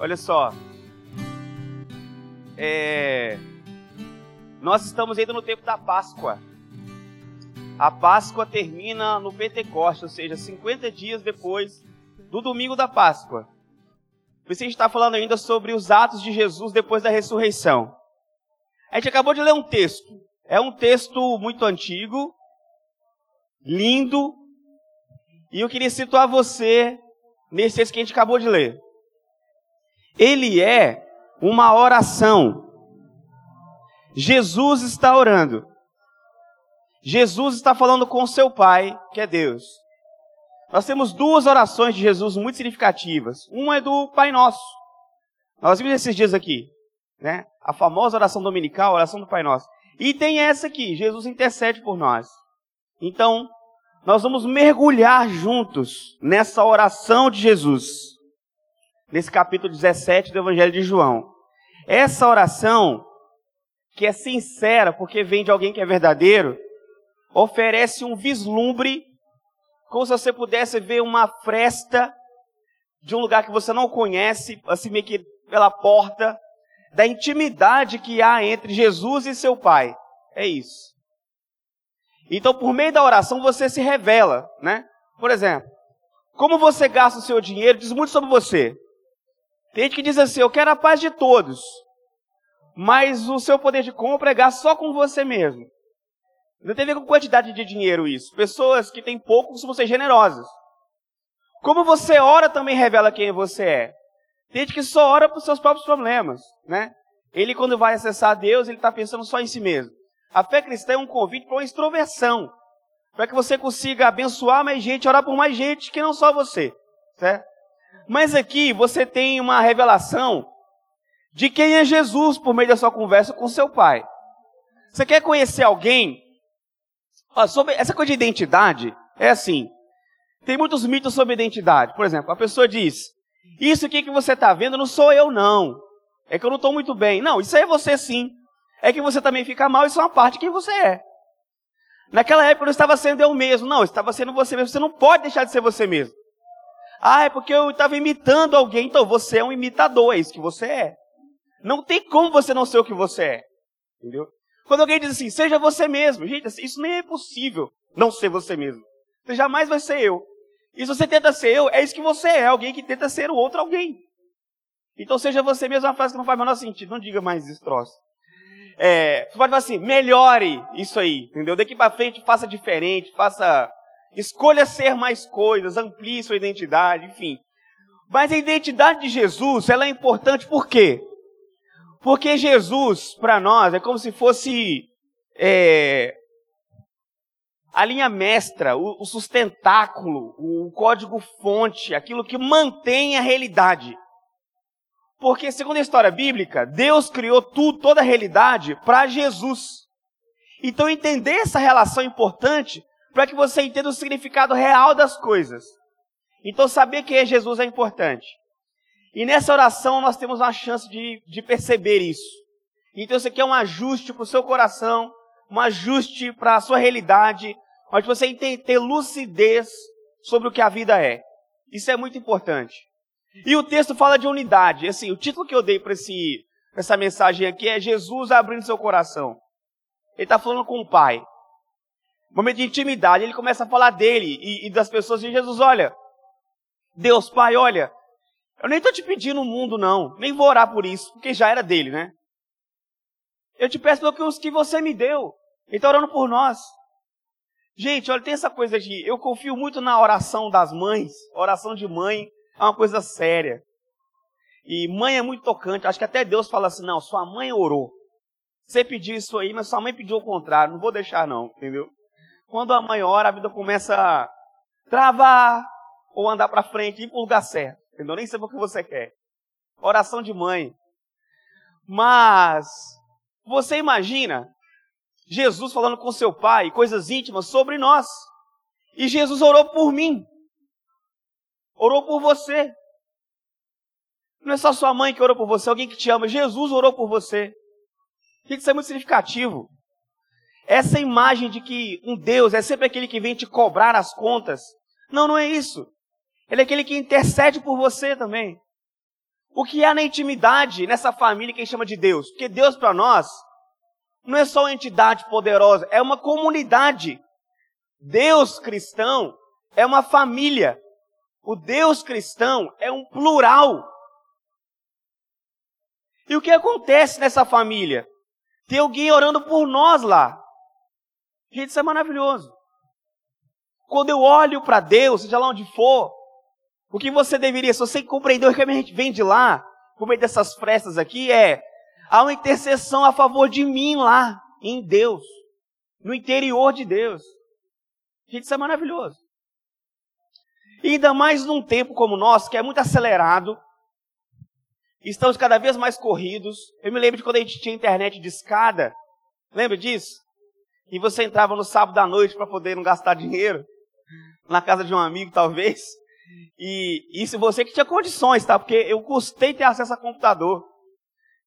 Olha só. É... Nós estamos ainda no tempo da Páscoa. A Páscoa termina no Pentecoste, ou seja, 50 dias depois do domingo da Páscoa. Por isso a gente está falando ainda sobre os atos de Jesus depois da ressurreição. A gente acabou de ler um texto. É um texto muito antigo, lindo, e eu queria situar você nesse texto que a gente acabou de ler. Ele é uma oração. Jesus está orando. Jesus está falando com seu Pai, que é Deus. Nós temos duas orações de Jesus muito significativas. Uma é do Pai Nosso. Nós vimos esses dias aqui, né? A famosa oração dominical, a oração do Pai Nosso. E tem essa aqui, Jesus intercede por nós. Então, nós vamos mergulhar juntos nessa oração de Jesus. Nesse capítulo 17 do Evangelho de João. Essa oração, que é sincera, porque vem de alguém que é verdadeiro, oferece um vislumbre, como se você pudesse ver uma fresta de um lugar que você não conhece, assim meio que pela porta, da intimidade que há entre Jesus e seu Pai. É isso. Então, por meio da oração, você se revela, né? Por exemplo, como você gasta o seu dinheiro diz muito sobre você. Tem gente que diz assim: Eu quero a paz de todos, mas o seu poder de compra é gasto só com você mesmo. Não tem a ver com quantidade de dinheiro isso. Pessoas que têm pouco costumam ser generosas. Como você ora também revela quem você é. Tem gente que só ora para os seus próprios problemas, né? Ele, quando vai acessar Deus, ele está pensando só em si mesmo. A fé cristã é um convite para uma extroversão. Para que você consiga abençoar mais gente, orar por mais gente que não só você. Certo? Mas aqui você tem uma revelação de quem é Jesus por meio da sua conversa com seu pai. Você quer conhecer alguém Ó, sobre essa coisa de identidade, é assim. Tem muitos mitos sobre identidade. Por exemplo, a pessoa diz: Isso aqui que você está vendo não sou eu, não. É que eu não estou muito bem. Não, isso aí é você sim. É que você também fica mal, isso é uma parte de quem você é. Naquela época eu não estava sendo eu mesmo. Não, estava sendo você mesmo. Você não pode deixar de ser você mesmo. Ah, é porque eu estava imitando alguém. Então, você é um imitador, é isso que você é. Não tem como você não ser o que você é. Entendeu? Quando alguém diz assim, seja você mesmo, gente, assim, isso nem é possível não ser você mesmo. Você jamais vai ser eu. E se você tenta ser eu, é isso que você é, alguém que tenta ser o outro alguém. Então seja você mesmo uma frase que não faz o menor sentido, não diga mais esse troço. É, você pode falar assim, melhore isso aí, entendeu? Daqui para frente faça diferente, faça, escolha ser mais coisas, amplie sua identidade, enfim. Mas a identidade de Jesus, ela é importante por quê? Porque Jesus, para nós, é como se fosse é, a linha mestra, o, o sustentáculo, o código-fonte, aquilo que mantém a realidade. Porque, segundo a história bíblica, Deus criou tudo, toda a realidade, para Jesus. Então, entender essa relação importante para que você entenda o significado real das coisas. Então, saber quem é Jesus é importante. E nessa oração nós temos uma chance de, de perceber isso. Então isso aqui é um ajuste para o seu coração, um ajuste para a sua realidade, onde você tem ter lucidez sobre o que a vida é. Isso é muito importante. E o texto fala de unidade. Assim, o título que eu dei para essa mensagem aqui é Jesus abrindo seu coração. Ele está falando com o Pai. Momento de intimidade, ele começa a falar dele e, e das pessoas. E Jesus, olha, Deus Pai, olha, eu nem estou te pedindo o mundo, não. Nem vou orar por isso, porque já era dele, né? Eu te peço os que você me deu. Ele está orando por nós. Gente, olha, tem essa coisa de. Eu confio muito na oração das mães. oração de mãe é uma coisa séria. E mãe é muito tocante. Acho que até Deus fala assim: não, sua mãe orou. Você pediu isso aí, mas sua mãe pediu o contrário. Não vou deixar, não, entendeu? Quando a mãe ora, a vida começa a travar ou andar para frente, ir para o lugar certo. Entendeu? Nem sei o que você quer. Oração de mãe. Mas, você imagina Jesus falando com seu pai coisas íntimas sobre nós. E Jesus orou por mim. Orou por você. Não é só sua mãe que orou por você, alguém que te ama. Jesus orou por você. Isso é muito significativo. Essa imagem de que um Deus é sempre aquele que vem te cobrar as contas. Não, não é isso. Ele é aquele que intercede por você também. O que há na intimidade nessa família que a gente chama de Deus? Porque Deus para nós não é só uma entidade poderosa, é uma comunidade. Deus cristão é uma família. O Deus cristão é um plural. E o que acontece nessa família? Tem alguém orando por nós lá. Gente, isso é maravilhoso. Quando eu olho para Deus, seja lá onde for, o que você deveria, se você compreendeu que a gente vem de lá, por meio dessas frestas aqui, é há uma intercessão a favor de mim lá, em Deus, no interior de Deus. Gente, isso é maravilhoso. E ainda mais num tempo como o nosso, que é muito acelerado, estamos cada vez mais corridos. Eu me lembro de quando a gente tinha internet de escada, lembra disso? E você entrava no sábado à noite para poder não gastar dinheiro, na casa de um amigo talvez. E isso você que tinha condições, tá? Porque eu custei ter acesso a computador.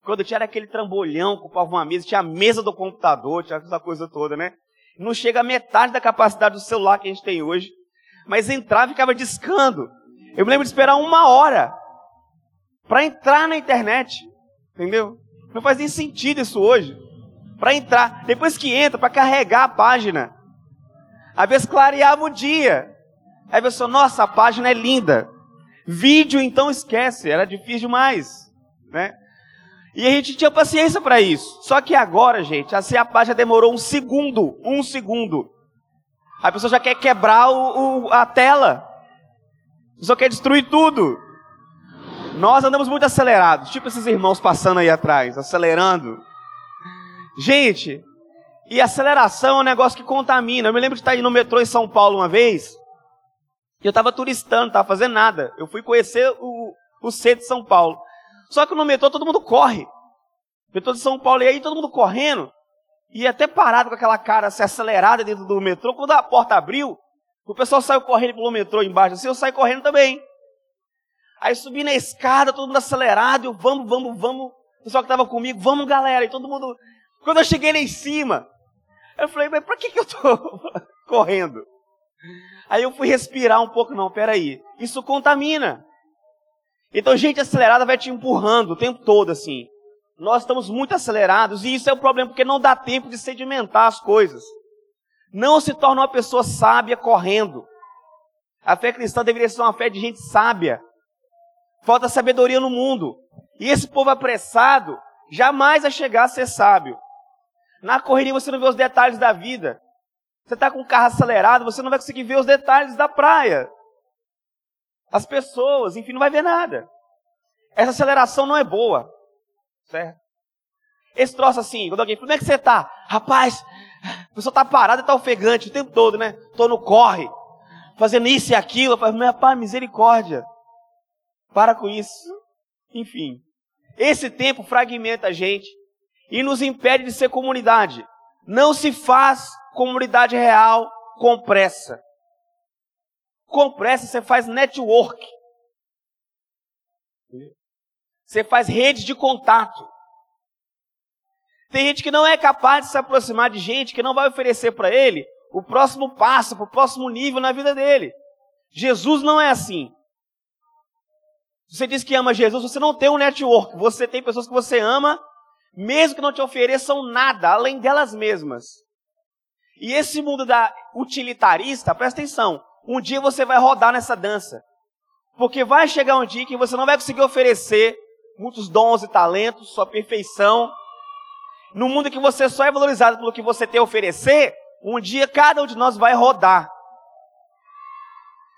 Quando tinha aquele trambolhão, ocupava uma mesa, tinha a mesa do computador, tinha essa coisa toda, né? Não chega a metade da capacidade do celular que a gente tem hoje. Mas entrava e ficava discando. Eu me lembro de esperar uma hora para entrar na internet. Entendeu? Não faz nem sentido isso hoje. Para entrar. Depois que entra, para carregar a página. Às vezes clareava o dia. Aí a pessoa, nossa, a página é linda. Vídeo, então esquece, era difícil demais. Né? E a gente tinha paciência para isso. Só que agora, gente, assim a página demorou um segundo. Um segundo. A pessoa já quer quebrar o, o, a tela. A pessoa quer destruir tudo. Nós andamos muito acelerados. Tipo esses irmãos passando aí atrás, acelerando. Gente, e aceleração é um negócio que contamina. Eu me lembro de estar indo no metrô em São Paulo uma vez. E eu estava turistando, estava fazendo nada. Eu fui conhecer o, o centro de São Paulo. Só que no metrô todo mundo corre. Metrô de São Paulo, e aí todo mundo correndo. E até parado com aquela cara assim, acelerada dentro do metrô. Quando a porta abriu, o pessoal saiu correndo pelo metrô embaixo, assim, eu saí correndo também. Aí subi na escada, todo mundo acelerado, eu, vamos, vamos, vamos. O pessoal que estava comigo, vamos galera. E todo mundo. Quando eu cheguei lá em cima, eu falei, mas pra que, que eu tô correndo? Aí eu fui respirar um pouco, não, peraí. Isso contamina. Então, gente acelerada vai te empurrando o tempo todo, assim. Nós estamos muito acelerados e isso é o problema, porque não dá tempo de sedimentar as coisas. Não se torna uma pessoa sábia correndo. A fé cristã deveria ser uma fé de gente sábia. Falta sabedoria no mundo. E esse povo apressado jamais vai chegar a ser sábio. Na correria você não vê os detalhes da vida. Você está com o carro acelerado, você não vai conseguir ver os detalhes da praia as pessoas, enfim, não vai ver nada. Essa aceleração não é boa, certo? Esse troço assim, quando alguém, como é que você tá? Rapaz, a pessoa tá parada e tá ofegante o tempo todo, né? Tô no corre, fazendo isso e aquilo. Eu falo, rapaz, misericórdia. Para com isso. Enfim, esse tempo fragmenta a gente e nos impede de ser comunidade. Não se faz comunidade real com pressa. Com pressa você faz network. Você faz rede de contato. Tem gente que não é capaz de se aproximar de gente que não vai oferecer para ele o próximo passo, para o próximo nível na vida dele. Jesus não é assim. Você diz que ama Jesus, você não tem um network. Você tem pessoas que você ama, mesmo que não te ofereçam nada, além delas mesmas. E esse mundo da utilitarista, presta atenção, um dia você vai rodar nessa dança. Porque vai chegar um dia que você não vai conseguir oferecer muitos dons e talentos, sua perfeição. No mundo que você só é valorizado pelo que você tem a oferecer, um dia cada um de nós vai rodar.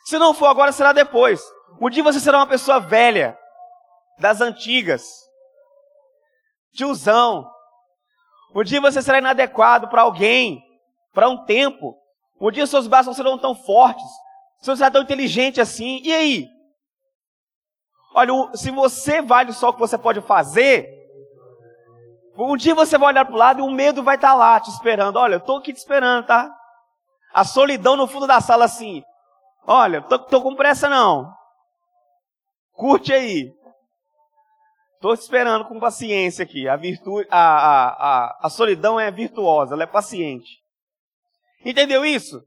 Se não for agora, será depois. Um dia você será uma pessoa velha, das antigas, tiozão. Um dia você será inadequado para alguém, para um tempo. Um dia seus braços não serão tão fortes, você não será tão inteligente assim. E aí? Olha, se você vale só o que você pode fazer, um dia você vai olhar para o lado e o medo vai estar tá lá te esperando. Olha, eu estou aqui te esperando, tá? A solidão no fundo da sala assim. Olha, tô, tô com pressa não. Curte aí. Estou esperando com paciência aqui. A virtude, a, a, a, a solidão é virtuosa, ela é paciente. Entendeu isso?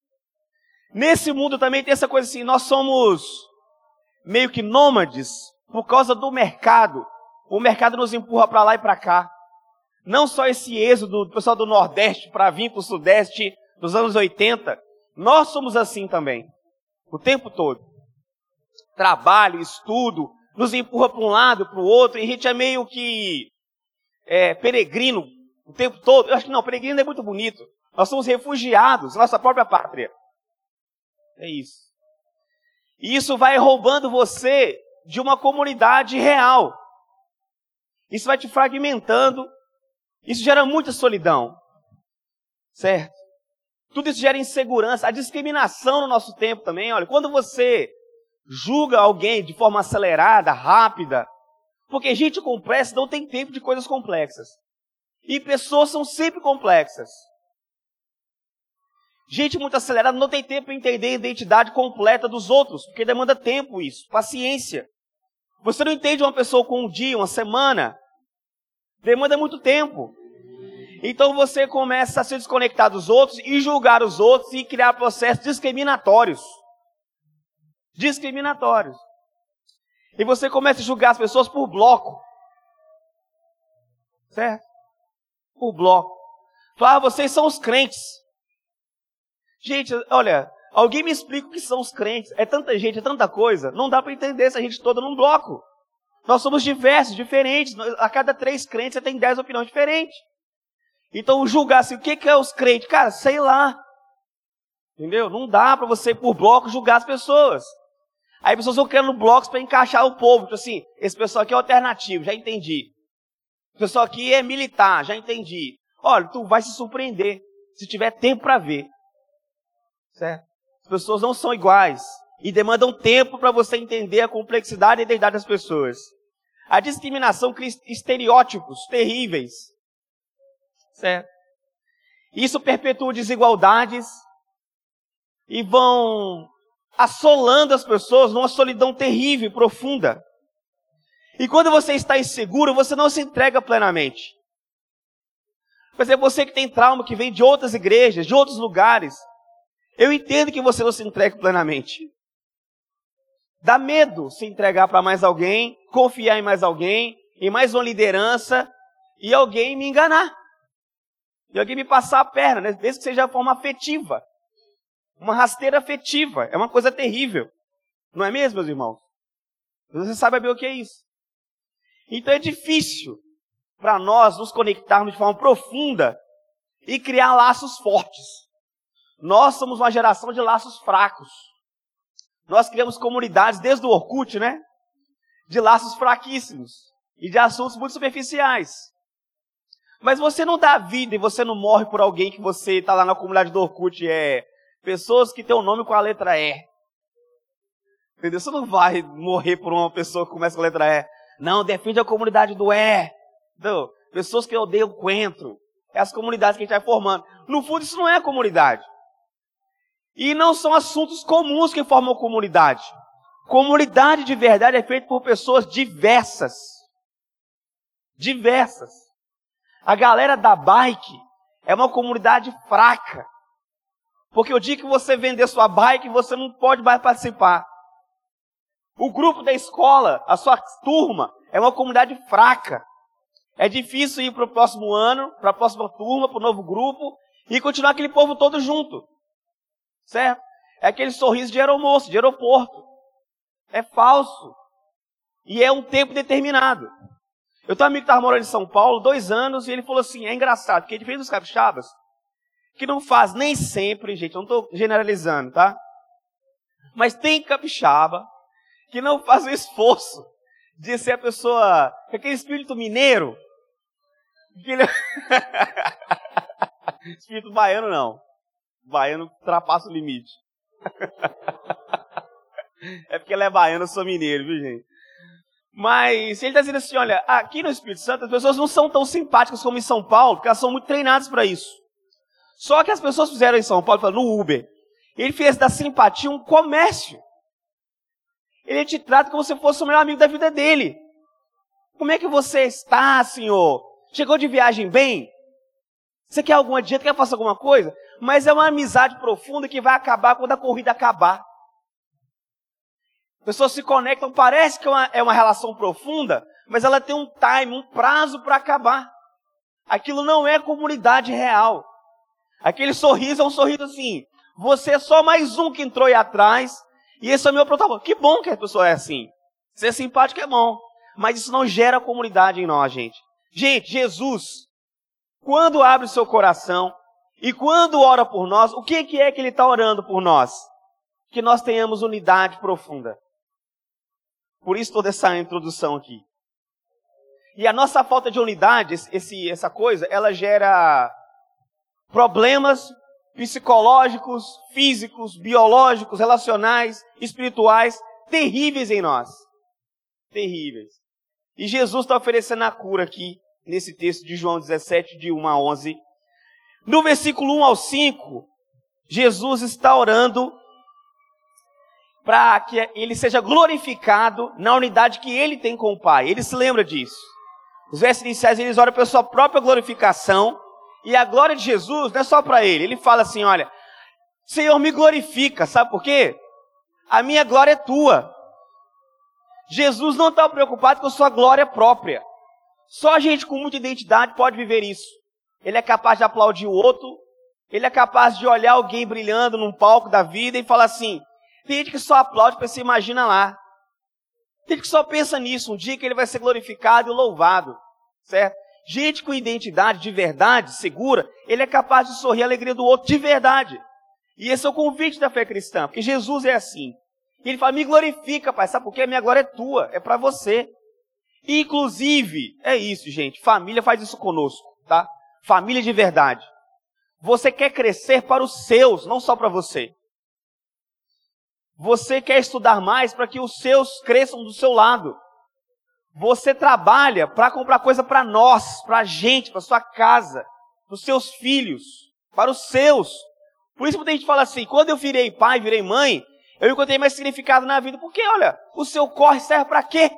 Nesse mundo também tem essa coisa assim, nós somos meio que nômades, por causa do mercado. O mercado nos empurra para lá e para cá. Não só esse êxodo do pessoal do Nordeste para vir para o Sudeste dos anos 80. Nós somos assim também. O tempo todo. Trabalho, estudo, nos empurra para um lado, para o outro, e a gente é meio que é, peregrino o tempo todo. Eu acho que não, peregrino é muito bonito. Nós somos refugiados, nossa própria pátria. É isso. E isso vai roubando você de uma comunidade real. Isso vai te fragmentando. Isso gera muita solidão. Certo? Tudo isso gera insegurança, a discriminação no nosso tempo também. Olha, quando você julga alguém de forma acelerada, rápida, porque gente complexa não tem tempo de coisas complexas. E pessoas são sempre complexas. Gente muito acelerada não tem tempo para entender a identidade completa dos outros, porque demanda tempo isso, paciência. Você não entende uma pessoa com um dia, uma semana. Demanda muito tempo. Então você começa a se desconectar dos outros e julgar os outros e criar processos discriminatórios. Discriminatórios. E você começa a julgar as pessoas por bloco. Certo? Por bloco. Fala, ah, vocês são os crentes. Gente, olha, alguém me explica o que são os crentes. É tanta gente, é tanta coisa. Não dá para entender essa gente toda num bloco. Nós somos diversos, diferentes. A cada três crentes você tem dez opiniões diferentes. Então julgar assim, o que é os crentes? Cara, sei lá. Entendeu? Não dá para você, por bloco, julgar as pessoas. Aí as pessoas vão criando blocos para encaixar o povo. Tipo assim, esse pessoal aqui é alternativo, já entendi. Esse pessoal aqui é militar, já entendi. Olha, tu vai se surpreender se tiver tempo para ver. Certo? As pessoas não são iguais e demandam tempo para você entender a complexidade e a identidade das pessoas. A discriminação cria estereótipos terríveis. Certo? Isso perpetua desigualdades e vão assolando as pessoas numa solidão terrível profunda. E quando você está inseguro, você não se entrega plenamente. Por exemplo, você que tem trauma, que vem de outras igrejas, de outros lugares, eu entendo que você não se entrega plenamente. Dá medo se entregar para mais alguém, confiar em mais alguém, em mais uma liderança, e alguém me enganar. E alguém me passar a perna, né? mesmo que seja de forma afetiva. Uma rasteira afetiva. É uma coisa terrível. Não é mesmo, meus irmãos? Você sabe bem o que é isso. Então é difícil para nós nos conectarmos de forma profunda e criar laços fortes. Nós somos uma geração de laços fracos. Nós criamos comunidades desde o Orkut, né? De laços fraquíssimos e de assuntos muito superficiais. Mas você não dá vida e você não morre por alguém que você está lá na comunidade do Orkut é pessoas que têm o um nome com a letra E. Entendeu? Você não vai morrer por uma pessoa que começa com a letra E. Não, defende a comunidade do E. Entendeu? Pessoas que odeiam coentro. É as comunidades que a gente vai formando. No fundo, isso não é comunidade. E não são assuntos comuns que formam comunidade. Comunidade de verdade é feita por pessoas diversas. Diversas. A galera da bike é uma comunidade fraca. Porque o dia que você vender sua bike, você não pode mais participar. O grupo da escola, a sua turma, é uma comunidade fraca. É difícil ir para o próximo ano, para a próxima turma, para o novo grupo, e continuar aquele povo todo junto. Certo? É aquele sorriso de aeromoço, de aeroporto. É falso. E é um tempo determinado. Eu tenho um amigo que estava morando em São Paulo, dois anos, e ele falou assim: é engraçado, porque diferente dos capixabas, que não faz nem sempre, gente, não estou generalizando, tá? Mas tem capixaba que não faz o esforço de ser a pessoa, aquele espírito mineiro, espírito baiano não, baiano ultrapassa o limite. é porque ele é baiano, eu sou mineiro, viu gente? Mas ele está dizendo assim: olha, aqui no Espírito Santo as pessoas não são tão simpáticas como em São Paulo, porque elas são muito treinadas para isso. Só que as pessoas fizeram em São Paulo, no Uber, ele fez da simpatia um comércio. Ele te trata como se fosse o melhor amigo da vida dele. Como é que você está, senhor? Chegou de viagem bem? Você quer alguma dieta? Quer fazer alguma coisa? Mas é uma amizade profunda que vai acabar quando a corrida acabar. Pessoas se conectam, parece que é uma, é uma relação profunda, mas ela tem um time, um prazo para acabar. Aquilo não é comunidade real. Aquele sorriso é um sorriso assim. Você é só mais um que entrou aí atrás, e esse é o meu protagonista. Que bom que a pessoa é assim. Ser simpático é bom, mas isso não gera comunidade em nós, gente. Gente, Jesus, quando abre o seu coração e quando ora por nós, o que é que ele está orando por nós? Que nós tenhamos unidade profunda. Por isso toda essa introdução aqui. E a nossa falta de unidade, esse, essa coisa, ela gera problemas psicológicos, físicos, biológicos, relacionais, espirituais, terríveis em nós. Terríveis. E Jesus está oferecendo a cura aqui, nesse texto de João 17, de 1 a 11. No versículo 1 ao 5, Jesus está orando para que ele seja glorificado na unidade que ele tem com o Pai. Ele se lembra disso. Os versos iniciais eles oram pela sua própria glorificação. E a glória de Jesus não é só para ele. Ele fala assim: olha, Senhor, me glorifica. Sabe por quê? A minha glória é tua. Jesus não está preocupado com a sua glória própria. Só gente com muita identidade pode viver isso. Ele é capaz de aplaudir o outro. Ele é capaz de olhar alguém brilhando num palco da vida e falar assim: tem gente que só aplaude porque se imagina lá. Tem gente que só pensa nisso, um dia que ele vai ser glorificado e louvado, certo? Gente com identidade de verdade, segura, ele é capaz de sorrir a alegria do outro de verdade. E esse é o convite da fé cristã, porque Jesus é assim. Ele fala: me glorifica, Pai, sabe por quê? A minha glória é tua, é para você. Inclusive, é isso, gente. Família faz isso conosco, tá? Família de verdade. Você quer crescer para os seus, não só para você. Você quer estudar mais para que os seus cresçam do seu lado. Você trabalha para comprar coisa para nós, para a gente, para sua casa, para os seus filhos, para os seus. Por isso muita gente fala assim: quando eu virei pai, virei mãe, eu encontrei mais significado na vida. Porque, olha, o seu corre serve para quê?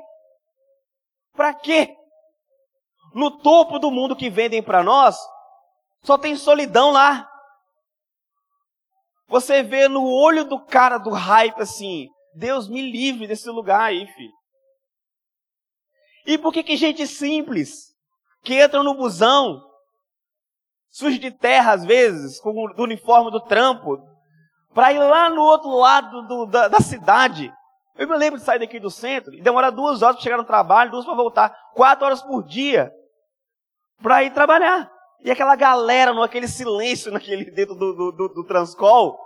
Para quê? No topo do mundo que vendem para nós, só tem solidão lá. Você vê no olho do cara do hype assim, Deus me livre desse lugar aí, filho. E por que que gente simples, que entra no busão, sujo de terra às vezes, com o uniforme do trampo, para ir lá no outro lado do, da, da, cidade. Eu me lembro de sair daqui do centro e demorar duas horas para chegar no trabalho, duas para voltar, quatro horas por dia para ir trabalhar. E aquela galera, no aquele silêncio naquele dentro do, do, do, do Transcol.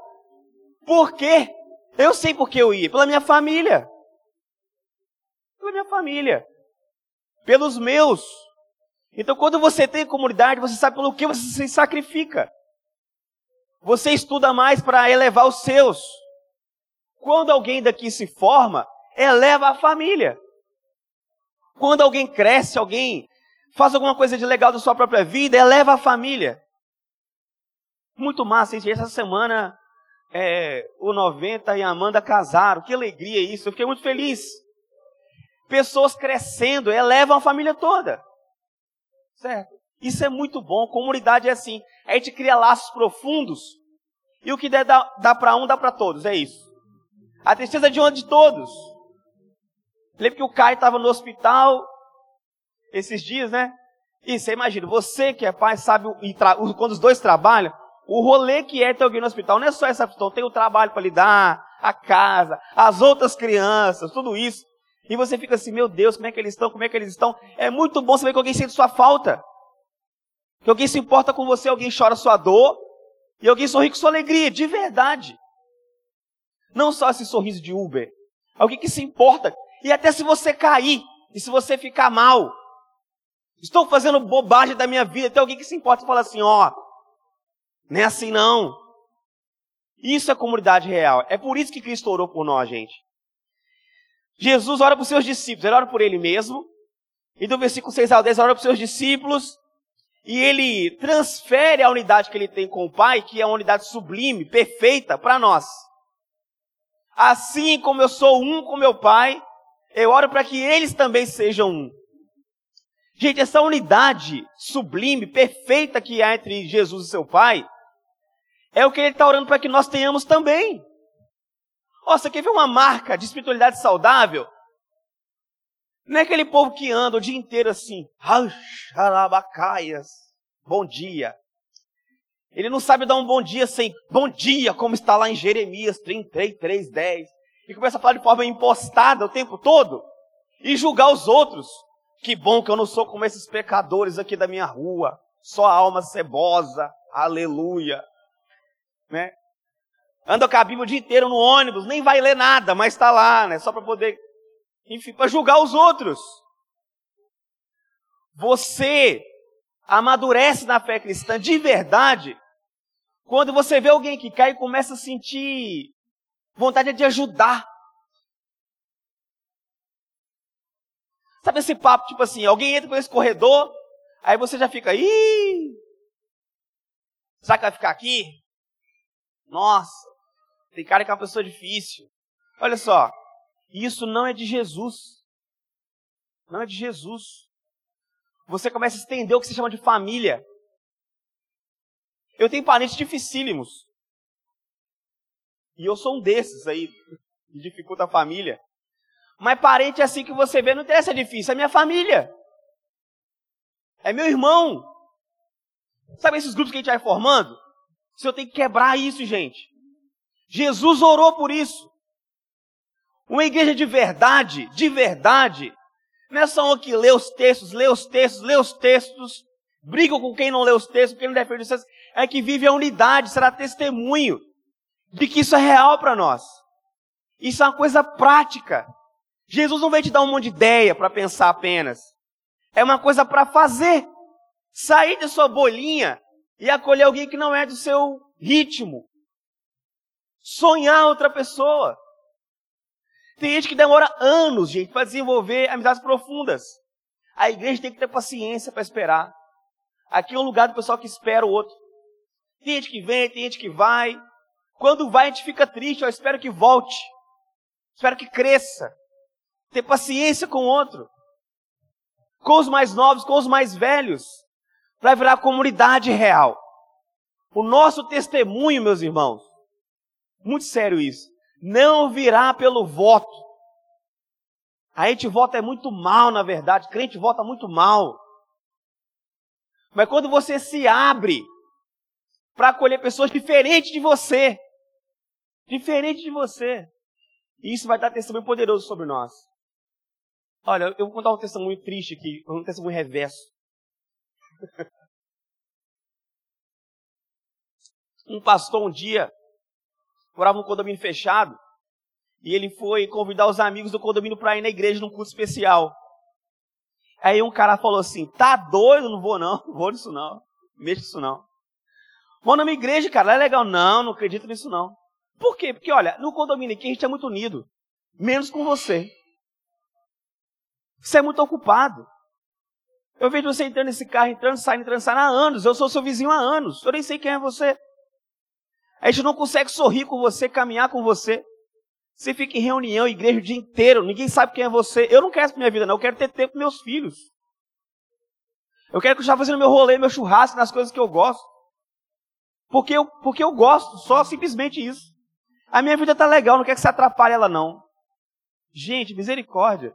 Por quê? Eu sei por que eu ia. Pela minha família. Pela minha família. Pelos meus. Então, quando você tem comunidade, você sabe pelo que você se sacrifica. Você estuda mais para elevar os seus. Quando alguém daqui se forma, eleva a família. Quando alguém cresce, alguém faz alguma coisa de legal da sua própria vida, eleva a família. Muito massa, gente. Essa semana é, o 90 e a Amanda casaram. Que alegria isso. Eu fiquei muito feliz. Pessoas crescendo, elevam a família toda. Certo? Isso é muito bom. Comunidade é assim. A gente cria laços profundos. E o que der dá, dá para um, dá para todos. É isso. A tristeza é de onde de todos. Lembra que o Caio estava no hospital esses dias, né? E você imagina, você que é pai sabe quando os dois trabalham, o rolê que é ter alguém no hospital não é só essa questão, tem o trabalho para lidar, a casa, as outras crianças, tudo isso. E você fica assim, meu Deus, como é que eles estão? Como é que eles estão? É muito bom saber que alguém sente sua falta. Que alguém se importa com você, alguém chora sua dor, e alguém sorri com sua alegria, de verdade. Não só esse sorriso de Uber. Alguém que se importa. E até se você cair, e se você ficar mal, Estou fazendo bobagem da minha vida. Tem alguém que se importa e fala assim: ó, não é assim não. Isso é comunidade real. É por isso que Cristo orou por nós, gente. Jesus ora para os seus discípulos, ele ora por ele mesmo. E do versículo 6 ao 10, ele ora para os seus discípulos. E ele transfere a unidade que ele tem com o Pai, que é uma unidade sublime, perfeita, para nós. Assim como eu sou um com meu Pai, eu oro para que eles também sejam um. Gente, essa unidade sublime, perfeita que há entre Jesus e seu Pai, é o que ele está orando para que nós tenhamos também. Ó, você quer ver uma marca de espiritualidade saudável? Não é aquele povo que anda o dia inteiro assim, xarabacaias, bom dia. Ele não sabe dar um bom dia sem bom dia, como está lá em Jeremias 33, 10. E começa a falar de forma impostada o tempo todo. E julgar os outros. Que bom que eu não sou como esses pecadores aqui da minha rua. Só alma cebosa. Aleluia. Né? Anda com a Bíblia o dia inteiro no ônibus, nem vai ler nada, mas está lá, né? Só para poder, enfim, para julgar os outros. Você amadurece na fé cristã de verdade quando você vê alguém que cai e começa a sentir vontade de ajudar. Sabe esse papo, tipo assim, alguém entra por esse corredor, aí você já fica, ih, será que vai ficar aqui? Nossa, tem cara que é uma pessoa difícil. Olha só, isso não é de Jesus. Não é de Jesus. Você começa a estender o que se chama de família. Eu tenho parentes dificílimos. E eu sou um desses aí, que dificulta a família. Mas parente assim que você vê, não interessa é difícil, é minha família. É meu irmão. Sabe esses grupos que a gente vai formando? Se eu tenho que quebrar isso, gente. Jesus orou por isso. Uma igreja de verdade, de verdade, não é só uma que lê os textos, lê os textos, lê os textos, brigam com quem não lê os textos, quem não defende os textos, é que vive a unidade, será testemunho de que isso é real para nós. Isso é uma coisa prática. Jesus não veio te dar um monte de ideia para pensar apenas. É uma coisa para fazer. Sair de sua bolinha e acolher alguém que não é do seu ritmo. Sonhar outra pessoa. Tem gente que demora anos, gente, para desenvolver amizades profundas. A igreja tem que ter paciência para esperar. Aqui é um lugar do pessoal que espera o outro. Tem gente que vem, tem gente que vai. Quando vai, a gente fica triste. Eu espero que volte. Espero que cresça ter paciência com o outro, com os mais novos, com os mais velhos, para virar comunidade real. O nosso testemunho, meus irmãos, muito sério isso, não virá pelo voto. A gente vota é muito mal, na verdade, crente vota muito mal. Mas quando você se abre para acolher pessoas diferentes de você, diferente de você, isso vai dar testemunho poderoso sobre nós. Olha, eu vou contar um testemunho triste aqui, um testemunho reverso. um pastor um dia morava num condomínio fechado e ele foi convidar os amigos do condomínio para ir na igreja num curso especial. Aí um cara falou assim: "Tá doido? Não vou não, não vou nisso não, mexa isso não. Vou na minha igreja, cara, é legal. Não, não acredito nisso não. Por quê? Porque olha, no condomínio aqui a gente é muito unido, menos com você. Você é muito ocupado. Eu vejo você entrando nesse carro, entrando, saindo, entrando, saindo há anos. Eu sou seu vizinho há anos. Eu nem sei quem é você. A gente não consegue sorrir com você, caminhar com você. Você fica em reunião, igreja o dia inteiro. Ninguém sabe quem é você. Eu não quero pra minha vida, não. Eu quero ter tempo com meus filhos. Eu quero continuar fazendo meu rolê, meu churrasco nas coisas que eu gosto. Porque eu, porque eu gosto, só simplesmente isso. A minha vida tá legal, não quer que você atrapalhe ela, não. Gente, misericórdia.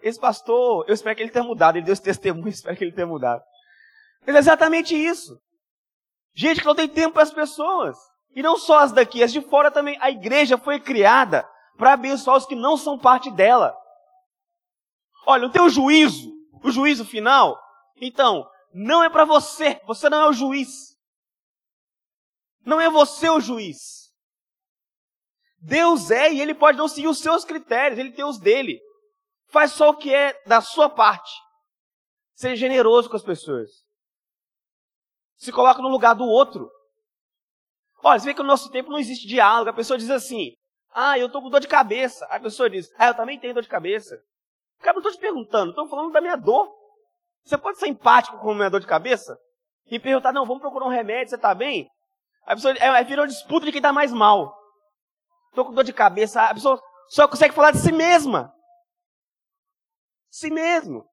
Esse pastor, eu espero que ele tenha mudado. Ele deu esse testemunho, espero que ele tenha mudado. Mas é exatamente isso. Gente que não tem tempo para as pessoas. E não só as daqui, as de fora também. A igreja foi criada para abençoar os que não são parte dela. Olha, o juízo, o juízo final. Então, não é para você. Você não é o juiz. Não é você o juiz. Deus é e ele pode não seguir os seus critérios, ele tem os dele. Faz só o que é da sua parte. Seja generoso com as pessoas. Se coloca no lugar do outro. Olha, você vê que no nosso tempo não existe diálogo. A pessoa diz assim: Ah, eu estou com dor de cabeça. A pessoa diz: Ah, eu também tenho dor de cabeça. Cara, não estou te perguntando, estou falando da minha dor. Você pode ser empático com a minha dor de cabeça? E perguntar: Não, vamos procurar um remédio, você está bem? A pessoa é, é, virou disputa de quem está mais mal. Estou com dor de cabeça. A pessoa só consegue falar de si mesma si mesmo.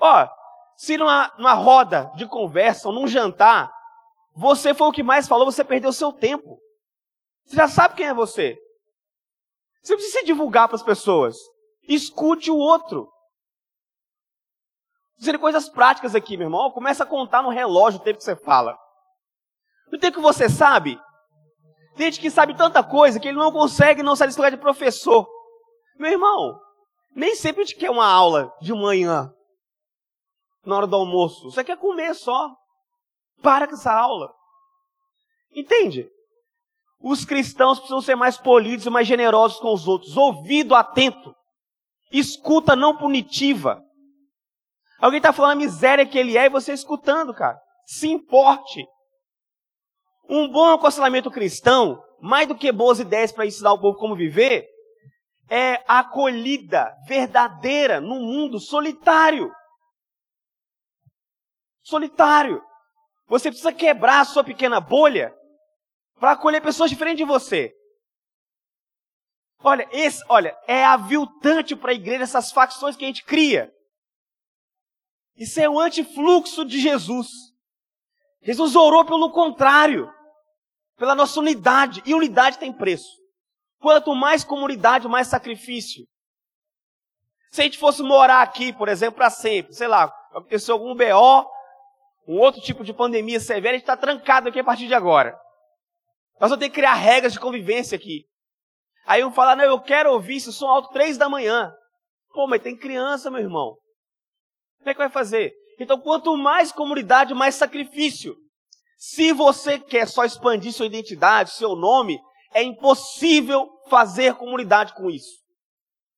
Ó, se numa, numa roda de conversa ou num jantar, você foi o que mais falou, você perdeu seu tempo. Você já sabe quem é você. Você precisa se divulgar para as pessoas. Escute o outro. Dizendo coisas práticas aqui, meu irmão. Começa a contar no relógio o tempo que você fala. No tempo que você sabe, tem gente que sabe tanta coisa que ele não consegue não sair lugar de professor. Meu irmão, nem sempre a gente quer uma aula de manhã, na hora do almoço. Você quer comer só. Para com essa aula. Entende? Os cristãos precisam ser mais polidos e mais generosos com os outros. Ouvido atento. Escuta não punitiva. Alguém está falando a miséria que ele é e você escutando, cara. Se importe. Um bom aconselhamento cristão, mais do que boas ideias para ensinar o povo como viver, é a acolhida verdadeira no mundo solitário. Solitário. Você precisa quebrar a sua pequena bolha para acolher pessoas diferentes de você. Olha, esse, olha, é aviltante para a igreja essas facções que a gente cria. Isso é o antifluxo de Jesus. Jesus orou pelo contrário, pela nossa unidade, e unidade tem preço. Quanto mais comunidade, mais sacrifício. Se a gente fosse morar aqui, por exemplo, para sempre, sei lá, aconteceu algum BO, um outro tipo de pandemia severa, a gente está trancado aqui a partir de agora. Nós vamos ter que criar regras de convivência aqui. Aí um fala, não, eu quero ouvir esse som alto três da manhã. Pô, mas tem criança, meu irmão. Como é que vai fazer? Então, quanto mais comunidade, mais sacrifício. Se você quer só expandir sua identidade, seu nome, é impossível fazer comunidade com isso.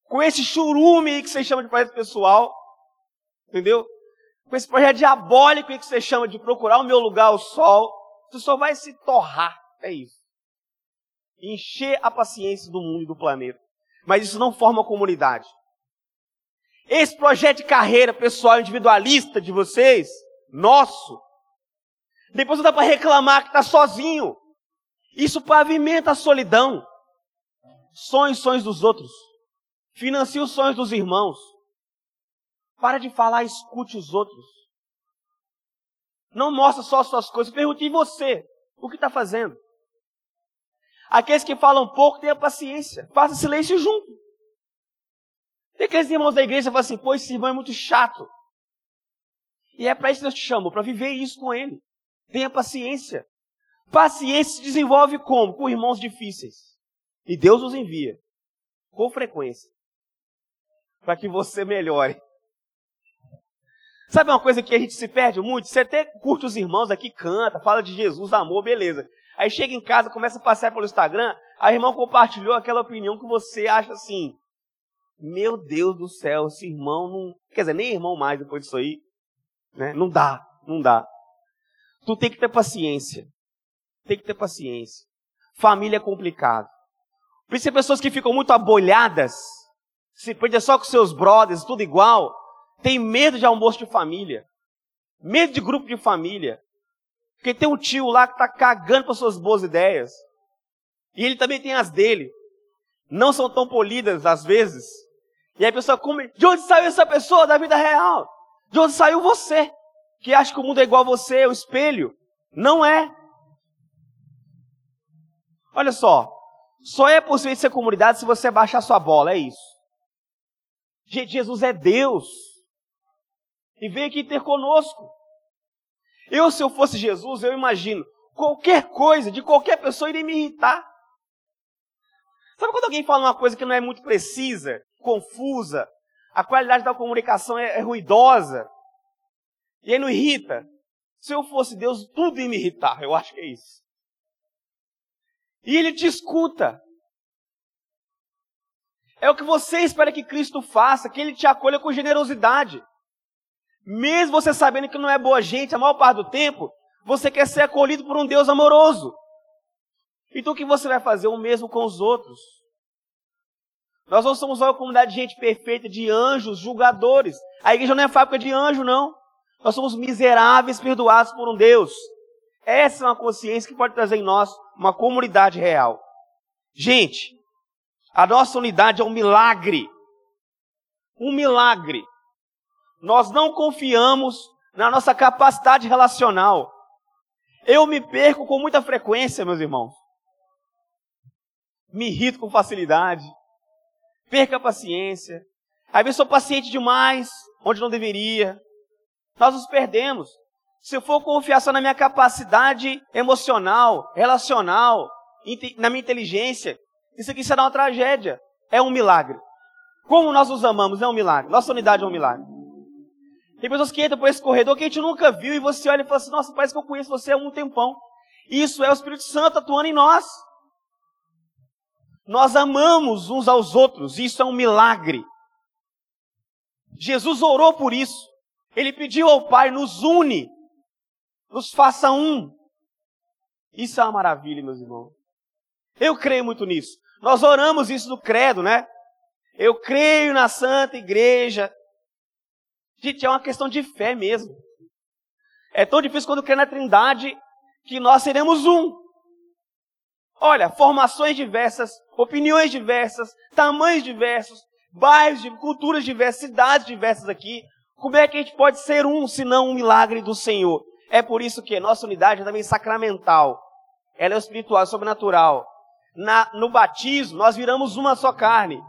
Com esse churume aí que você chama de projeto pessoal, entendeu? Com esse projeto diabólico que você chama de procurar o meu lugar ao sol, você só vai se torrar. É isso. Encher a paciência do mundo e do planeta. Mas isso não forma comunidade. Esse projeto de carreira pessoal individualista de vocês, nosso, depois não dá para reclamar que está sozinho. Isso pavimenta a solidão. Sonhos, sonhos dos outros. Financia os sonhos dos irmãos. Para de falar, escute os outros. Não mostra só as suas coisas. Pergunte em você o que está fazendo. Aqueles que falam pouco, tenha paciência. Faça silêncio junto. Tem aqueles irmãos da igreja que falam assim, pô, esse irmão é muito chato. E é para isso que Deus te chamou, para viver isso com ele. Tenha paciência. Paciência se desenvolve como? Com irmãos difíceis. E Deus os envia. Com frequência. Para que você melhore. Sabe uma coisa que a gente se perde muito? Você até curte os irmãos aqui, canta, fala de Jesus, amor, beleza. Aí chega em casa, começa a passar pelo Instagram, a irmã compartilhou aquela opinião que você acha assim, meu Deus do céu, esse irmão não. Quer dizer, nem irmão mais depois disso aí. Né? Não dá, não dá. Tu tem que ter paciência. Tem que ter paciência. Família é complicado. Por isso, pessoas que ficam muito abolhadas, se prendem só com seus brothers, tudo igual, tem medo de almoço de família. Medo de grupo de família. Porque tem um tio lá que está cagando para suas boas ideias. E ele também tem as dele. Não são tão polidas às vezes. E aí a pessoa come. De onde saiu essa pessoa da vida real? De onde saiu você? Que acha que o mundo é igual a você, o espelho. Não é. Olha só. Só é possível ser comunidade se você baixar sua bola, é isso. Gente, Jesus é Deus. E vem aqui ter conosco. Eu, se eu fosse Jesus, eu imagino, qualquer coisa, de qualquer pessoa, iria me irritar. Sabe quando alguém fala uma coisa que não é muito precisa, confusa, a qualidade da comunicação é, é ruidosa, e aí não irrita? Se eu fosse Deus, tudo ia me irritar, eu acho que é isso. E ele te escuta. É o que você espera que Cristo faça, que ele te acolha com generosidade. Mesmo você sabendo que não é boa gente a maior parte do tempo, você quer ser acolhido por um Deus amoroso. Então o que você vai fazer? O mesmo com os outros. Nós não somos uma comunidade de gente perfeita, de anjos, julgadores. A igreja não é fábrica de anjo, não. Nós somos miseráveis, perdoados por um Deus. Essa é uma consciência que pode trazer em nós uma comunidade real. Gente, a nossa unidade é um milagre. Um milagre. Nós não confiamos na nossa capacidade relacional. Eu me perco com muita frequência, meus irmãos. me irrito com facilidade, perca a paciência. Às vezes sou paciente demais, onde não deveria. Nós nos perdemos. Se eu for confiar só na minha capacidade emocional, relacional, na minha inteligência, isso aqui será uma tragédia. É um milagre. Como nós os amamos, é um milagre. Nossa unidade é um milagre. Tem pessoas que entram por esse corredor que a gente nunca viu e você olha e fala assim: Nossa, parece que eu conheço você há um tempão. Isso é o Espírito Santo atuando em nós. Nós amamos uns aos outros, isso é um milagre. Jesus orou por isso. Ele pediu ao Pai: nos une, nos faça um. Isso é uma maravilha, meus irmãos. Eu creio muito nisso. Nós oramos isso no credo, né? Eu creio na Santa Igreja. Gente, é uma questão de fé mesmo. É tão difícil quando crê na Trindade que nós seremos um. Olha, formações diversas, opiniões diversas, tamanhos diversos, bairros, culturas diversas, cidades diversas aqui. Como é que a gente pode ser um, se não um milagre do Senhor? É por isso que nossa unidade é também sacramental. Ela é espiritual, é sobrenatural. Na, no batismo, nós viramos uma só carne.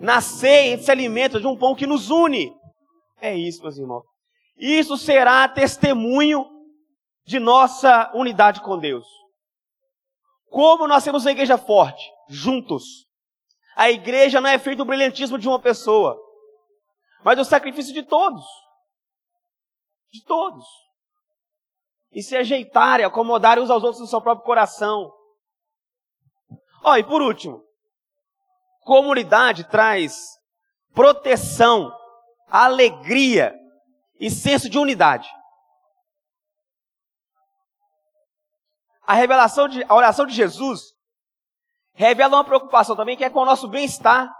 Na ceia, a gente se alimenta de um pão que nos une. É isso, meus irmãos. Isso será testemunho de nossa unidade com Deus. Como nós temos uma igreja forte, juntos. A igreja não é feita do brilhantismo de uma pessoa, mas do sacrifício de todos. De todos. E se ajeitarem, acomodarem uns aos outros no seu próprio coração. Ó, oh, e por último, comunidade traz proteção, alegria e senso de unidade. A revelação de, a oração de Jesus revela uma preocupação também que é com o nosso bem-estar.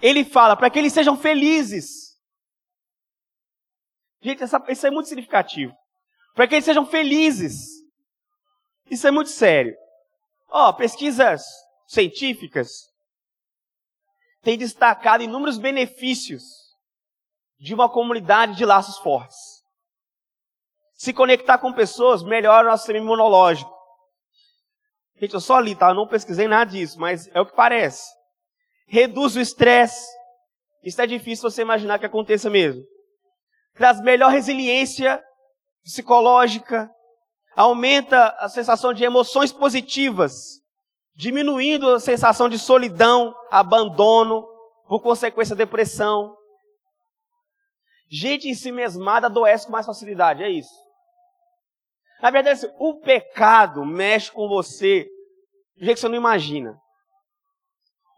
Ele fala para que eles sejam felizes. Gente, essa, isso é muito significativo. Para que eles sejam felizes. Isso é muito sério. Ó, oh, pesquisas científicas têm destacado inúmeros benefícios de uma comunidade de laços fortes. Se conectar com pessoas melhora o nosso sistema imunológico. Gente, eu só li, tá? Eu não pesquisei nada disso, mas é o que parece. Reduz o estresse. Isso é difícil você imaginar que aconteça mesmo. Traz melhor resiliência psicológica. Aumenta a sensação de emoções positivas. Diminuindo a sensação de solidão, abandono, por consequência depressão. Gente em si mesmada adoece com mais facilidade, é isso. Na verdade, assim, o pecado mexe com você de jeito que você não imagina.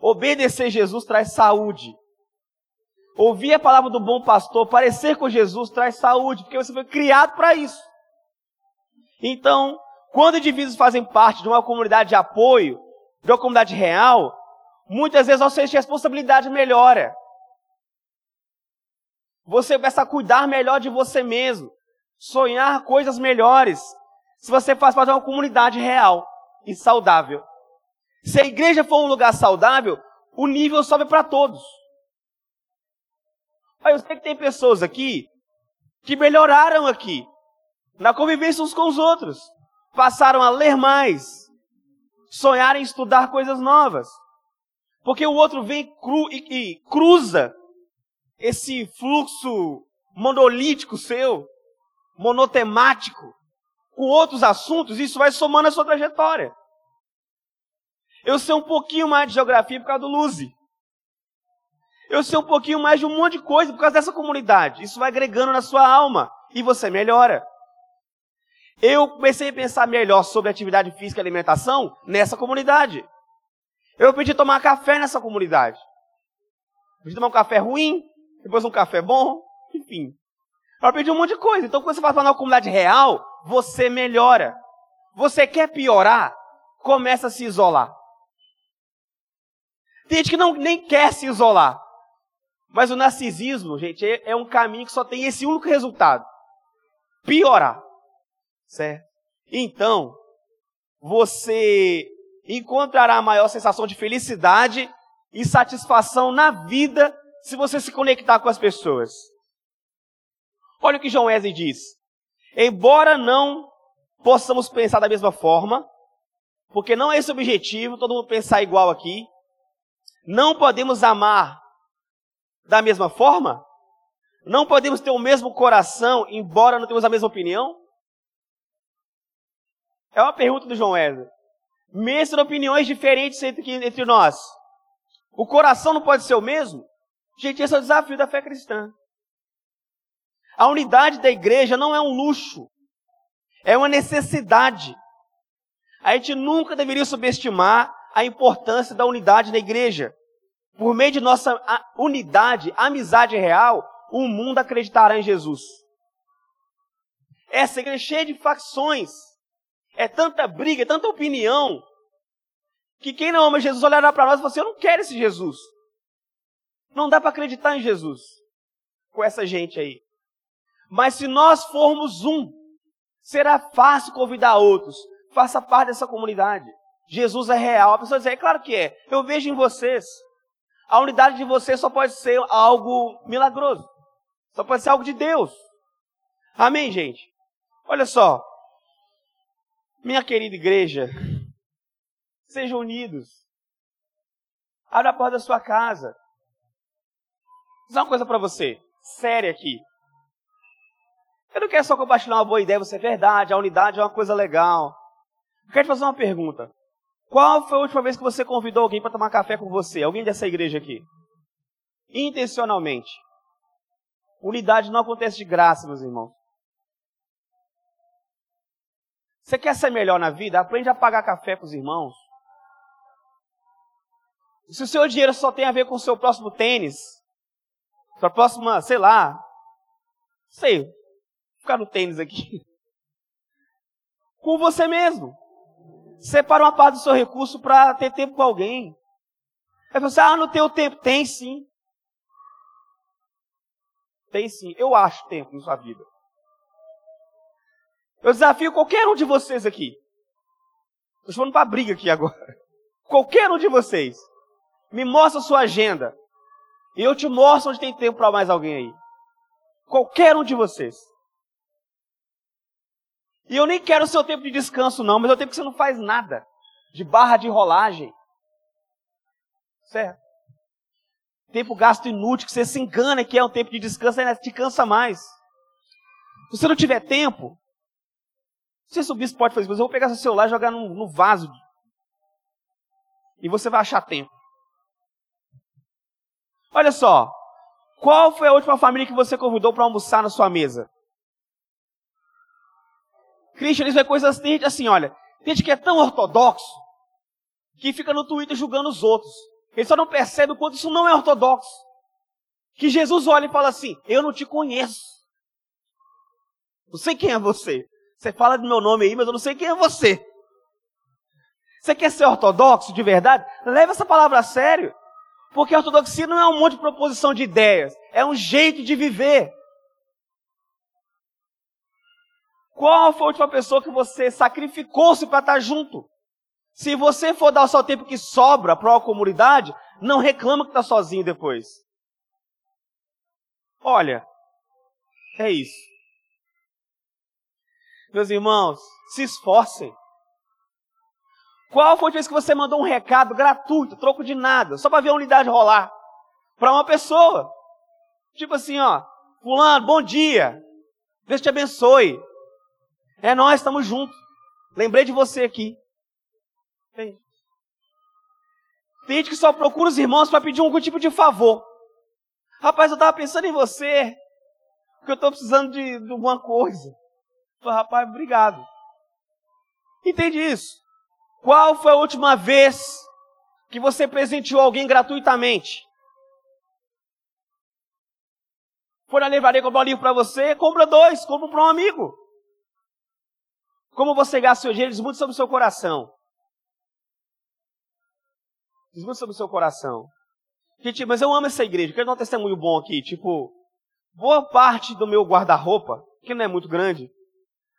Obedecer Jesus traz saúde. Ouvir a palavra do bom pastor, parecer com Jesus, traz saúde, porque você foi criado para isso. Então, quando indivíduos fazem parte de uma comunidade de apoio, de uma comunidade real, muitas vezes a sua responsabilidade melhora. Você começa a cuidar melhor de você mesmo sonhar coisas melhores se você faz parte de uma comunidade real e saudável. Se a igreja for um lugar saudável, o nível sobe para todos. Eu sei que tem pessoas aqui que melhoraram aqui, na convivência uns com os outros. Passaram a ler mais, sonhar em estudar coisas novas. Porque o outro vem cru, e, e cruza esse fluxo monolítico seu monotemático, com outros assuntos, isso vai somando a sua trajetória. Eu sei um pouquinho mais de geografia por causa do Luzi. Eu sei um pouquinho mais de um monte de coisa por causa dessa comunidade. Isso vai agregando na sua alma e você melhora. Eu comecei a pensar melhor sobre atividade física e alimentação nessa comunidade. Eu pedi tomar café nessa comunidade. Pedi tomar um café ruim, depois um café bom, enfim. Eu aprendi um monte de coisa. Então, quando você vai falar uma comunidade real, você melhora. Você quer piorar? Começa a se isolar. Tem gente que não, nem quer se isolar. Mas o narcisismo, gente, é, é um caminho que só tem esse único resultado: piorar. Certo? Então, você encontrará a maior sensação de felicidade e satisfação na vida se você se conectar com as pessoas. Olha o que João Wesley diz. Embora não possamos pensar da mesma forma, porque não é esse o objetivo, todo mundo pensar igual aqui. Não podemos amar da mesma forma? Não podemos ter o mesmo coração, embora não tenhamos a mesma opinião? É uma pergunta do João Wesley. Mesmo opiniões diferentes entre, entre nós. O coração não pode ser o mesmo? Gente, esse é o desafio da fé cristã. A unidade da igreja não é um luxo, é uma necessidade. A gente nunca deveria subestimar a importância da unidade na igreja. Por meio de nossa unidade, amizade real, o mundo acreditará em Jesus. Essa igreja é cheia de facções, é tanta briga, é tanta opinião, que quem não ama Jesus olhará para nós e falar assim: Eu não quero esse Jesus. Não dá para acreditar em Jesus com essa gente aí. Mas se nós formos um, será fácil convidar outros. Faça parte dessa comunidade. Jesus é real. A pessoa diz, é claro que é. Eu vejo em vocês. A unidade de vocês só pode ser algo milagroso. Só pode ser algo de Deus. Amém, gente? Olha só. Minha querida igreja, sejam unidos. Abra a porta da sua casa. Dizer uma coisa para você, séria aqui. Eu não quero só compartilhar uma boa ideia, você é verdade, a unidade é uma coisa legal. Eu quero te fazer uma pergunta. Qual foi a última vez que você convidou alguém para tomar café com você? Alguém dessa igreja aqui? Intencionalmente. Unidade não acontece de graça, meus irmãos. Você quer ser melhor na vida? Aprende a pagar café com os irmãos. Se o seu dinheiro só tem a ver com o seu próximo tênis, sua próxima, sei lá, sei, ficar no tênis aqui. Com você mesmo. Separa uma parte do seu recurso para ter tempo com alguém. Aí você, ah, não tem o tempo. Tem sim. Tem sim. Eu acho tempo na sua vida. Eu desafio qualquer um de vocês aqui. Estou chamando para briga aqui agora. Qualquer um de vocês. Me mostra a sua agenda. E eu te mostro onde tem tempo para mais alguém aí. Qualquer um de vocês. E eu nem quero o seu tempo de descanso, não, mas é o tempo que você não faz nada. De barra de rolagem. Certo? Tempo gasto inútil, que você se engana que é um tempo de descanso, ainda te cansa mais. Se você não tiver tempo, se subir isso pode fazer, mas eu vou pegar seu celular e jogar no, no vaso. E você vai achar tempo. Olha só. Qual foi a última família que você convidou para almoçar na sua mesa? Cristianismo é coisa assim, assim, olha. Tem gente que é tão ortodoxo que fica no Twitter julgando os outros. Ele só não percebe o quanto isso não é ortodoxo. Que Jesus olha e fala assim: Eu não te conheço. Não sei quem é você. Você fala do meu nome aí, mas eu não sei quem é você. Você quer ser ortodoxo de verdade? Leve essa palavra a sério. Porque a ortodoxia não é um monte de proposição de ideias, é um jeito de viver. Qual foi a última pessoa que você sacrificou-se para estar junto? Se você for dar o seu tempo que sobra para uma comunidade, não reclama que está sozinho depois. Olha, é isso. Meus irmãos, se esforcem. Qual foi a vez que você mandou um recado gratuito, troco de nada, só para ver a unidade rolar? Para uma pessoa. Tipo assim, ó, fulano, bom dia. Deus te abençoe. É nós, estamos juntos. Lembrei de você aqui. Tem. Tem gente que só procura os irmãos para pedir algum tipo de favor. Rapaz, eu estava pensando em você, porque eu estou precisando de, de alguma coisa. falei, rapaz, obrigado. Entende isso? Qual foi a última vez que você presenteou alguém gratuitamente? Foi na livraria comprar um livro para você? Compra dois, compra para um amigo. Como você gasta seu dinheiro diz muito sobre o seu coração. Diz muito sobre o seu coração. Gente, mas eu amo essa igreja. Quero dar um testemunho bom aqui. Tipo, boa parte do meu guarda-roupa, que não é muito grande,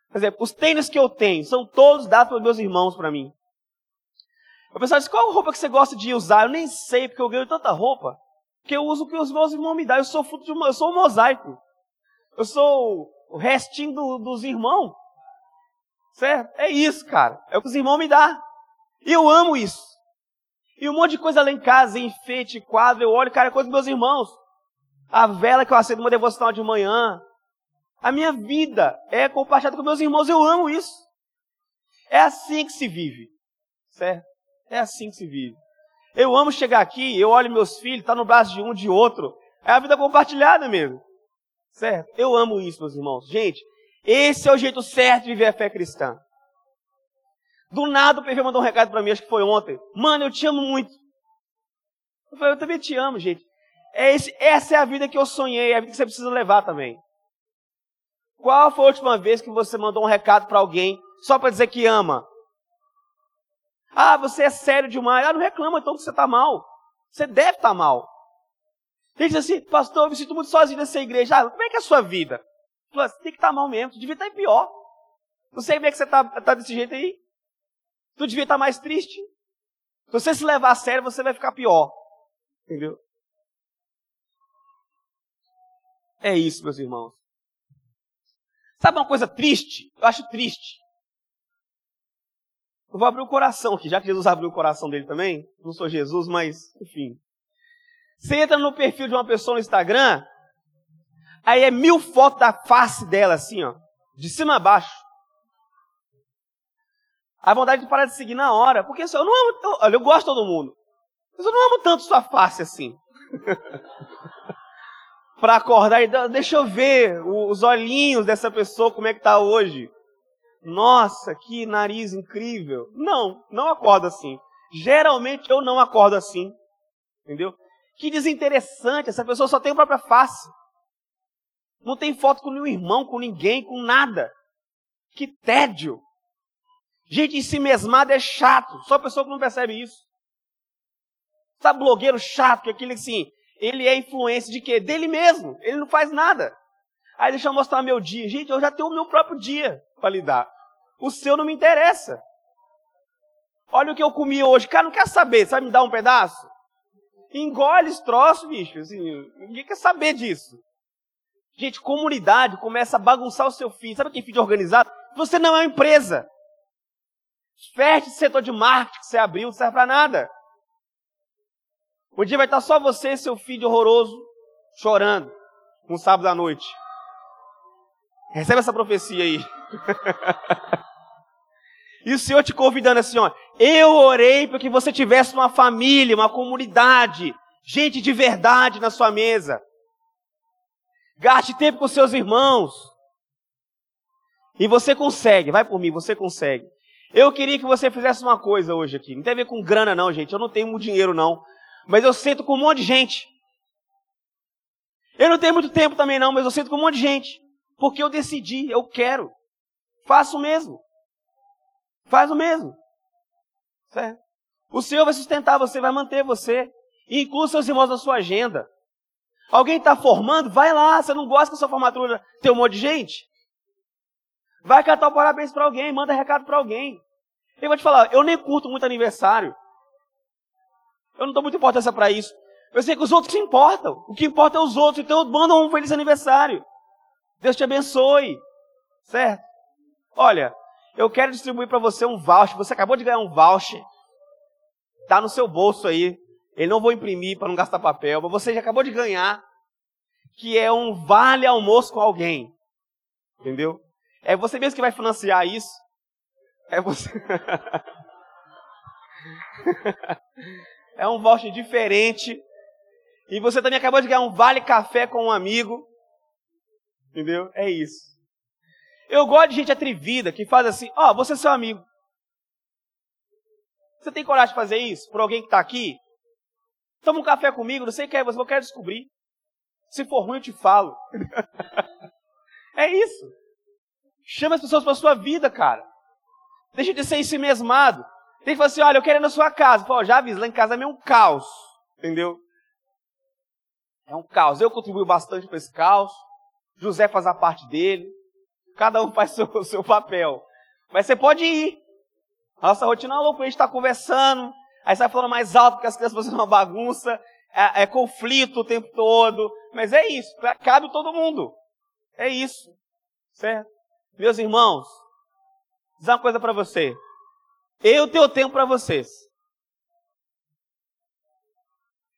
por exemplo, os tênis que eu tenho são todos dados pelos meus irmãos para mim. Eu pensava assim, qual roupa que você gosta de usar? Eu nem sei, porque eu ganho tanta roupa, que eu uso o que os meus irmãos me dão. Eu sou fruto de uma, eu sou um mosaico. Eu sou o restinho do, dos irmãos. Certo? É isso, cara. É o que os irmãos me dão. E eu amo isso. E um monte de coisa lá em casa, enfeite, quadro, eu olho, cara, é coisa dos meus irmãos. A vela que eu acendo uma devocional de manhã. A minha vida é compartilhada com meus irmãos, eu amo isso. É assim que se vive. Certo? É assim que se vive. Eu amo chegar aqui, eu olho meus filhos, tá no braço de um, de outro. É a vida compartilhada mesmo. Certo? Eu amo isso, meus irmãos. Gente, esse é o jeito certo de viver a fé cristã. Do nada o PV mandou um recado para mim, acho que foi ontem. Mano, eu te amo muito. Eu falei, eu também te amo, gente. É esse, essa é a vida que eu sonhei, é a vida que você precisa levar também. Qual foi a última vez que você mandou um recado para alguém só para dizer que ama? Ah, você é sério demais. Ah, não reclama então que você está mal. Você deve estar tá mal. Ele diz assim, pastor, eu me sinto muito sozinho nessa igreja. Ah, como é que é a sua vida? Você tem que estar tá mal mesmo, tu devia estar tá pior. Não sei como é que você está tá desse jeito aí. Tu devia estar mais triste. Se você se levar a sério, você vai ficar pior. Entendeu? É isso, meus irmãos. Sabe uma coisa triste? Eu acho triste. Eu vou abrir o coração aqui, já que Jesus abriu o coração dele também. Não sou Jesus, mas, enfim. Você entra no perfil de uma pessoa no Instagram, aí é mil fotos da face dela, assim, ó. De cima a baixo. A vontade de parar de seguir na hora. Porque assim, eu não amo. Eu, olha, eu gosto de todo mundo. Mas eu não amo tanto sua face assim. para acordar e deixa eu ver os olhinhos dessa pessoa como é que tá hoje. Nossa, que nariz incrível. Não, não acordo assim. Geralmente eu não acordo assim. Entendeu? Que desinteressante, essa pessoa só tem a própria face. Não tem foto com nenhum irmão, com ninguém, com nada. Que tédio. Gente em si mesmada é chato. Só pessoa que não percebe isso. Sabe, blogueiro chato, que é aquele assim, ele é influência de quê? Dele mesmo. Ele não faz nada. Aí deixa eu mostrar meu dia. Gente, eu já tenho o meu próprio dia para lidar. O seu não me interessa. Olha o que eu comi hoje. Cara, não quer saber. Sabe me dar um pedaço? Engole esse troço, bicho. Assim, ninguém quer saber disso. Gente, comunidade começa a bagunçar o seu filho. Sabe que filho organizado? Você não é uma empresa. Ferte setor de marketing que você abriu, não serve para nada. Um dia vai estar só você e seu filho horroroso chorando um sábado à noite. Recebe essa profecia aí. E o Senhor te convidando assim, ó. Eu orei para que você tivesse uma família, uma comunidade, gente de verdade na sua mesa. Gaste tempo com seus irmãos. E você consegue, vai por mim, você consegue. Eu queria que você fizesse uma coisa hoje aqui. Não tem a ver com grana, não, gente. Eu não tenho muito dinheiro, não. Mas eu sento com um monte de gente. Eu não tenho muito tempo também, não, mas eu sento com um monte de gente. Porque eu decidi, eu quero. Faço o mesmo. Faz o mesmo. Certo? O Senhor vai sustentar você, vai manter você. E inclua seus irmãos na sua agenda. Alguém está formando? Vai lá. Você não gosta que a sua formatura tenha um monte de gente? Vai cantar o parabéns para alguém, manda recado para alguém. Eu vou te falar, eu nem curto muito aniversário. Eu não dou muita importância para isso. Eu sei que os outros se importam. O que importa é os outros. Então manda um feliz aniversário. Deus te abençoe. Certo? Olha, eu quero distribuir para você um voucher. Você acabou de ganhar um voucher. Está no seu bolso aí. Ele não vou imprimir para não gastar papel, mas você já acabou de ganhar. Que é um vale almoço com alguém. Entendeu? É você mesmo que vai financiar isso. É você. é um voucher diferente. E você também acabou de ganhar um vale café com um amigo. Entendeu? É isso. Eu gosto de gente atrevida que faz assim: Ó, oh, você é seu amigo. Você tem coragem de fazer isso por alguém que está aqui? Toma um café comigo, não sei o que é, você eu quero descobrir. Se for ruim, eu te falo. é isso. Chama as pessoas para sua vida, cara. Deixa de ser si mesmado. Tem que falar assim, olha, eu quero ir na sua casa. Pô, já aviso, lá em casa é meio um caos. Entendeu? É um caos. Eu contribuo bastante para esse caos. José faz a parte dele. Cada um faz o seu, seu papel. Mas você pode ir. Nossa rotina é louca, a gente está conversando. Aí sai falando mais alto porque as crianças fazendo uma bagunça. É, é conflito o tempo todo. Mas é isso. Cabe todo mundo. É isso. Certo? Meus irmãos, dizer uma coisa para você. Eu tenho tempo para vocês.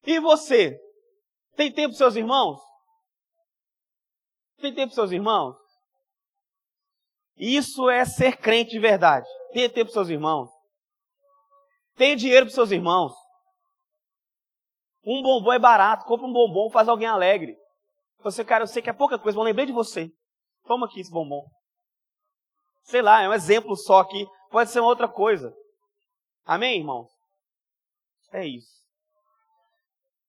E você? Tem tempo para seus irmãos? Tem tempo para seus irmãos? Isso é ser crente de verdade. Tem tempo para seus irmãos. Tem dinheiro para seus irmãos. Um bombom é barato. Compra um bombom, faz alguém alegre. Você, cara, eu sei que é pouca coisa, mas lembrei de você. Toma aqui esse bombom. Sei lá, é um exemplo só aqui. Pode ser uma outra coisa. Amém, irmãos? É isso.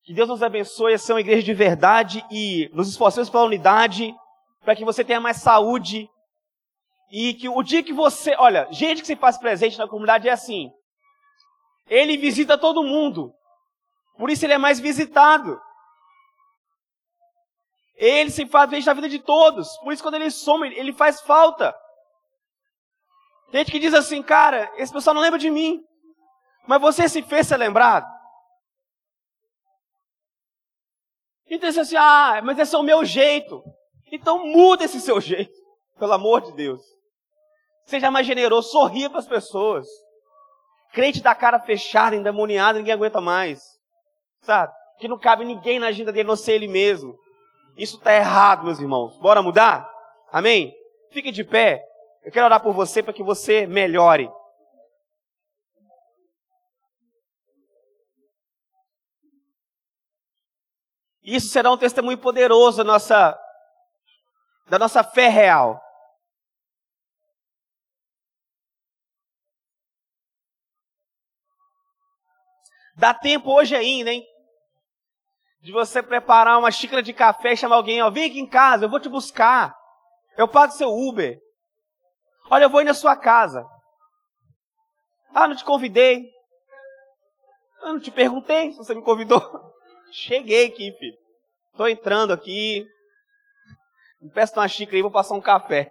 Que Deus nos abençoe a ser uma igreja de verdade e nos esforcemos pela unidade, para que você tenha mais saúde. E que o dia que você. Olha, gente que se faz presente na comunidade é assim. Ele visita todo mundo. Por isso ele é mais visitado. Ele se faz presente na vida de todos. Por isso quando ele some, ele faz falta. Tem gente que diz assim, cara, esse pessoal não lembra de mim. Mas você se fez ser lembrado? Então diz assim, ah, mas esse é o meu jeito. Então muda esse seu jeito, pelo amor de Deus. Seja mais generoso, sorria para as pessoas. Crente da cara fechada, endemoniada, ninguém aguenta mais. Sabe? Que não cabe ninguém na agenda dele, não ser ele mesmo. Isso está errado, meus irmãos. Bora mudar? Amém? Fique de pé. Eu quero orar por você para que você melhore. Isso será um testemunho poderoso da nossa, da nossa fé real. Dá tempo hoje ainda, hein? De você preparar uma xícara de café e chamar alguém, ó, vem aqui em casa, eu vou te buscar. Eu pago seu Uber. Olha, eu vou ir na sua casa. Ah, não te convidei. Eu não te perguntei se você me convidou. Cheguei aqui, filho. Tô entrando aqui. Me peço uma xícara aí, vou passar um café.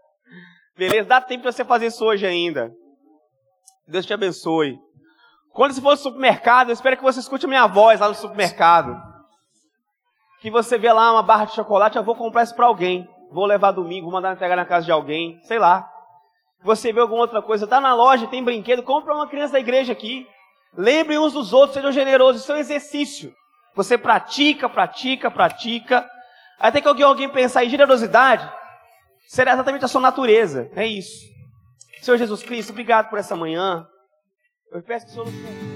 Beleza? Dá tempo de você fazer isso hoje ainda. Deus te abençoe. Quando você for no supermercado, eu espero que você escute a minha voz lá no supermercado. Que você vê lá uma barra de chocolate, eu vou comprar isso para alguém. Vou levar domingo, vou mandar entregar na casa de alguém, sei lá. Você vê alguma outra coisa, tá na loja, tem brinquedo, compra uma criança da igreja aqui. Lembre uns dos outros, sejam generosos, isso é um exercício. Você pratica, pratica, pratica. Até que alguém, alguém pensar em generosidade, será exatamente a sua natureza. É isso. Senhor Jesus Cristo, obrigado por essa manhã. Eu peço que o Senhor nos